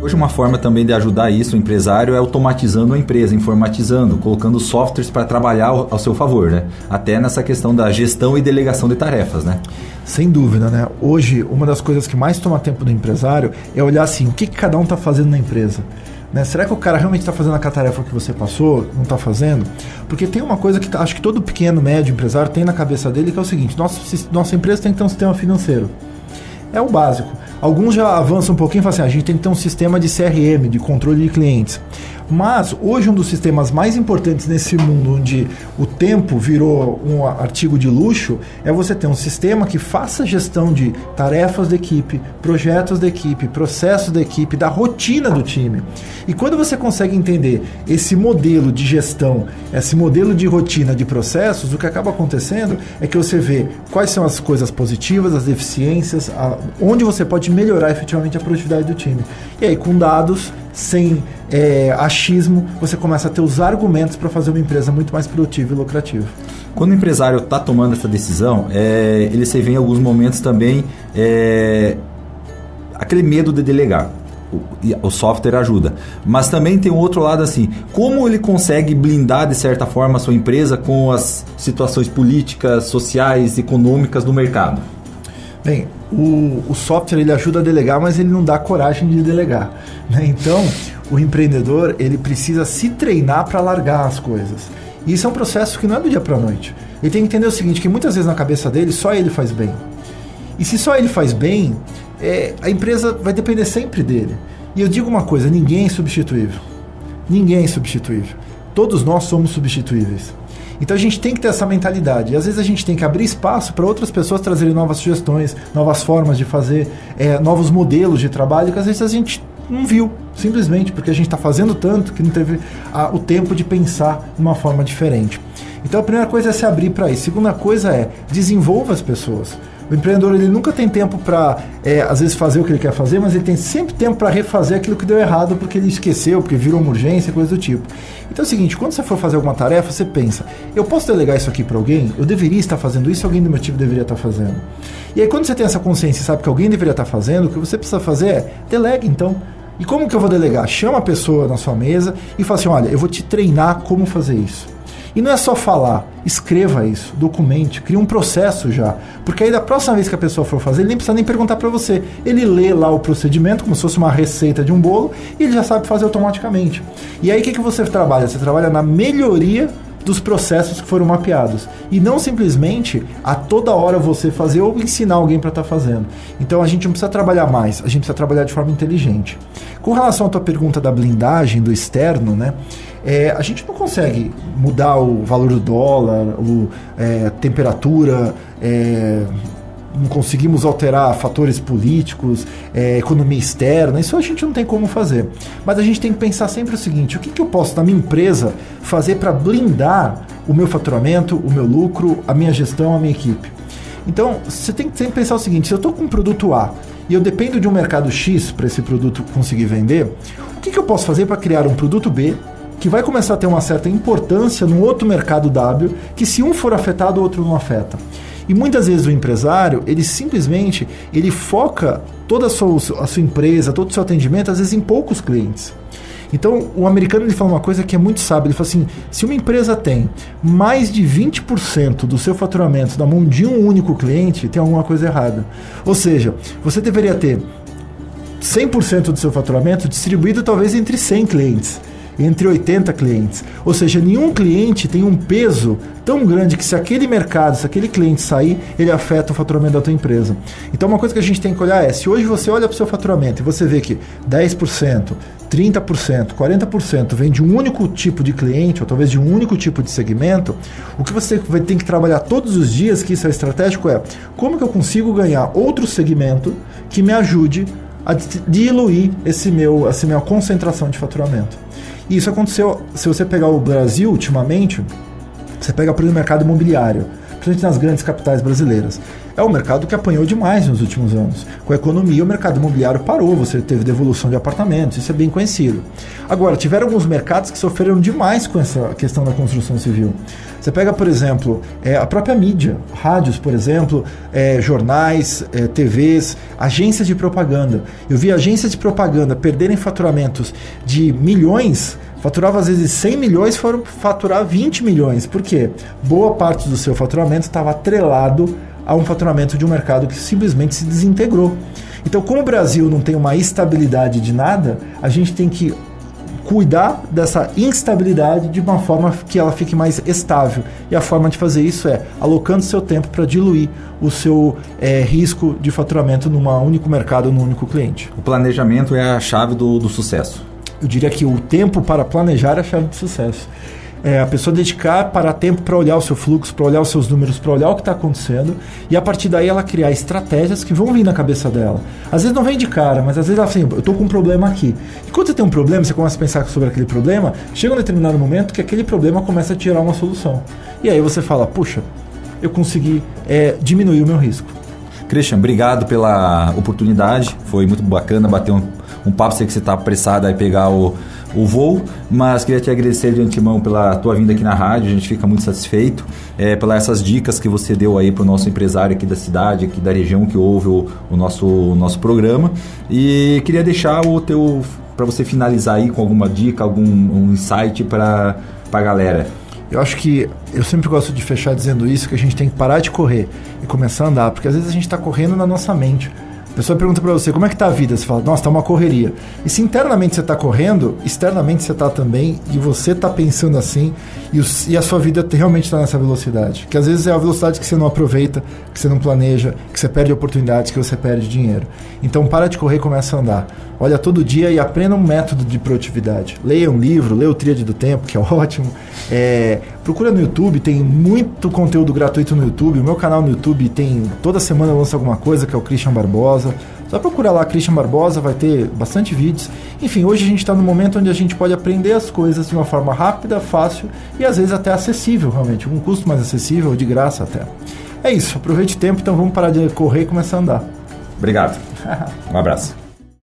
Hoje uma forma também de ajudar isso o empresário é automatizando a empresa, informatizando, colocando softwares para trabalhar ao, seu favor, né? Até nessa questão da gestão e delegação de tarefas, né? Sem dúvida, né? Hoje, uma das coisas que mais toma tempo do empresário é olhar assim, o que, que cada um está fazendo na empresa. Né? Será que o cara realmente está fazendo a tarefa que você passou? Não está fazendo? Porque tem uma coisa que tá, acho que todo pequeno, médio empresário tem na cabeça dele, que é o seguinte: nossa, nossa empresa tem que ter um sistema financeiro. É o básico. Alguns já avançam um pouquinho e falam assim: ah, a gente tem que ter um sistema de CRM, de controle de clientes. Mas hoje um dos sistemas mais importantes nesse mundo onde o tempo virou um artigo de luxo é você ter um sistema que faça gestão de tarefas da equipe, projetos da equipe, processos da equipe, da rotina do time. E quando você consegue entender esse modelo de gestão, esse modelo de rotina de processos, o que acaba acontecendo é que você vê quais são as coisas positivas, as deficiências, a, onde você pode melhorar efetivamente a produtividade do time. E aí, com dados, sem é, achismo, você começa a ter os argumentos para fazer uma empresa muito mais produtiva e lucrativa. Quando o empresário está tomando essa decisão, é, ele se vê em alguns momentos também é, aquele medo de delegar. O, o software ajuda. Mas também tem um outro lado assim: como ele consegue blindar de certa forma a sua empresa com as situações políticas, sociais, econômicas do mercado? Bem, o, o software ele ajuda a delegar, mas ele não dá coragem de delegar. Né? Então, o empreendedor ele precisa se treinar para largar as coisas. E isso é um processo que não é do dia para a noite. Ele tem que entender o seguinte, que muitas vezes na cabeça dele só ele faz bem. E se só ele faz bem, é, a empresa vai depender sempre dele. E eu digo uma coisa, ninguém é substituível. Ninguém é substituível. Todos nós somos substituíveis. Então a gente tem que ter essa mentalidade. E às vezes a gente tem que abrir espaço para outras pessoas trazerem novas sugestões, novas formas de fazer, é, novos modelos de trabalho que às vezes a gente não viu, simplesmente porque a gente está fazendo tanto que não teve a, o tempo de pensar de uma forma diferente. Então a primeira coisa é se abrir para isso. Segunda coisa é desenvolva as pessoas. O empreendedor ele nunca tem tempo para, é, às vezes, fazer o que ele quer fazer, mas ele tem sempre tempo para refazer aquilo que deu errado porque ele esqueceu, porque virou uma urgência, coisa do tipo. Então é o seguinte: quando você for fazer alguma tarefa, você pensa, eu posso delegar isso aqui para alguém? Eu deveria estar fazendo isso, alguém do meu time deveria estar fazendo. E aí, quando você tem essa consciência e sabe que alguém deveria estar fazendo, o que você precisa fazer é delegue então. E como que eu vou delegar? Chama a pessoa na sua mesa e fala assim: olha, eu vou te treinar como fazer isso. E não é só falar, escreva isso, documente, crie um processo já. Porque aí da próxima vez que a pessoa for fazer, ele nem precisa nem perguntar para você. Ele lê lá o procedimento, como se fosse uma receita de um bolo, e ele já sabe fazer automaticamente. E aí o que, que você trabalha? Você trabalha na melhoria dos processos que foram mapeados. E não simplesmente a toda hora você fazer ou ensinar alguém para estar tá fazendo. Então a gente não precisa trabalhar mais, a gente precisa trabalhar de forma inteligente. Com relação à tua pergunta da blindagem, do externo, né? É, a gente não consegue mudar o valor do dólar, o, é, temperatura, é, conseguimos alterar fatores políticos, é, economia externa, isso a gente não tem como fazer. Mas a gente tem que pensar sempre o seguinte: o que, que eu posso, na minha empresa, fazer para blindar o meu faturamento, o meu lucro, a minha gestão, a minha equipe? Então, você tem que sempre pensar o seguinte: se eu estou com um produto A e eu dependo de um mercado X para esse produto conseguir vender, o que, que eu posso fazer para criar um produto B que vai começar a ter uma certa importância no outro mercado W, que se um for afetado, o outro não afeta. E muitas vezes o empresário, ele simplesmente, ele foca toda a sua, a sua empresa, todo o seu atendimento, às vezes em poucos clientes. Então, o americano ele fala uma coisa que é muito sábio. Ele fala assim: se uma empresa tem mais de 20% do seu faturamento na mão de um único cliente, tem alguma coisa errada. Ou seja, você deveria ter 100% do seu faturamento distribuído talvez entre 100 clientes entre 80 clientes. Ou seja, nenhum cliente tem um peso tão grande que se aquele mercado, se aquele cliente sair, ele afeta o faturamento da tua empresa. Então uma coisa que a gente tem que olhar é, se hoje você olha para o seu faturamento e você vê que 10%, 30%, 40% vem de um único tipo de cliente, ou talvez de um único tipo de segmento, o que você vai ter que trabalhar todos os dias, que isso é estratégico, é como que eu consigo ganhar outro segmento que me ajude a diluir esse meu, essa minha concentração de faturamento. E isso aconteceu, se você pegar o Brasil ultimamente, você pega por exemplo, o mercado imobiliário, principalmente nas grandes capitais brasileiras. É um mercado que apanhou demais nos últimos anos. Com a economia, o mercado imobiliário parou, você teve devolução de apartamentos, isso é bem conhecido. Agora, tiveram alguns mercados que sofreram demais com essa questão da construção civil. Você pega, por exemplo, é, a própria mídia, rádios, por exemplo, é, jornais, é, TVs, agências de propaganda. Eu vi agências de propaganda perderem faturamentos de milhões faturava às vezes 100 milhões, foram faturar 20 milhões. Por quê? Boa parte do seu faturamento estava atrelado a um faturamento de um mercado que simplesmente se desintegrou. Então, como o Brasil não tem uma estabilidade de nada, a gente tem que cuidar dessa instabilidade de uma forma que ela fique mais estável. E a forma de fazer isso é alocando seu tempo para diluir o seu é, risco de faturamento num único mercado, num único cliente. O planejamento é a chave do, do sucesso. Eu diria que o tempo para planejar é a chave de sucesso é, a pessoa dedicar para tempo para olhar o seu fluxo, para olhar os seus números, para olhar o que está acontecendo e a partir daí ela criar estratégias que vão vir na cabeça dela. Às vezes não vem de cara, mas às vezes ela assim, eu estou com um problema aqui. E quando você tem um problema, você começa a pensar sobre aquele problema, chega um determinado momento que aquele problema começa a tirar uma solução. E aí você fala, puxa, eu consegui é, diminuir o meu risco. Christian, obrigado pela oportunidade. Foi muito bacana bater um, um papo. Sei que você está apressado a pegar o, o voo, mas queria te agradecer de antemão pela tua vinda aqui na rádio, a gente fica muito satisfeito, é, pelas essas dicas que você deu aí para o nosso empresário aqui da cidade, aqui da região que ouve o, o nosso, o nosso programa. E queria deixar o teu para você finalizar aí com alguma dica, algum um insight para a galera. Eu acho que eu sempre gosto de fechar dizendo isso, que a gente tem que parar de correr e começar a andar, porque às vezes a gente está correndo na nossa mente pessoa pergunta para você como é que tá a vida, você fala, nossa, tá uma correria. E se internamente você tá correndo, externamente você tá também, e você tá pensando assim, e, e a sua vida realmente está nessa velocidade. Que às vezes é a velocidade que você não aproveita, que você não planeja, que você perde oportunidades, que você perde dinheiro. Então para de correr e começa a andar. Olha todo dia e aprenda um método de produtividade. Leia um livro, leia o Tríade do Tempo, que é ótimo. É, procura no YouTube, tem muito conteúdo gratuito no YouTube. O meu canal no YouTube tem toda semana lança alguma coisa, que é o Christian Barbosa. Só procurar lá Christian Barbosa, vai ter bastante vídeos. Enfim, hoje a gente está no momento onde a gente pode aprender as coisas de uma forma rápida, fácil e às vezes até acessível, realmente, com um custo mais acessível, de graça até. É isso, aproveite o tempo, então vamos parar de correr e começar a andar. Obrigado. um abraço.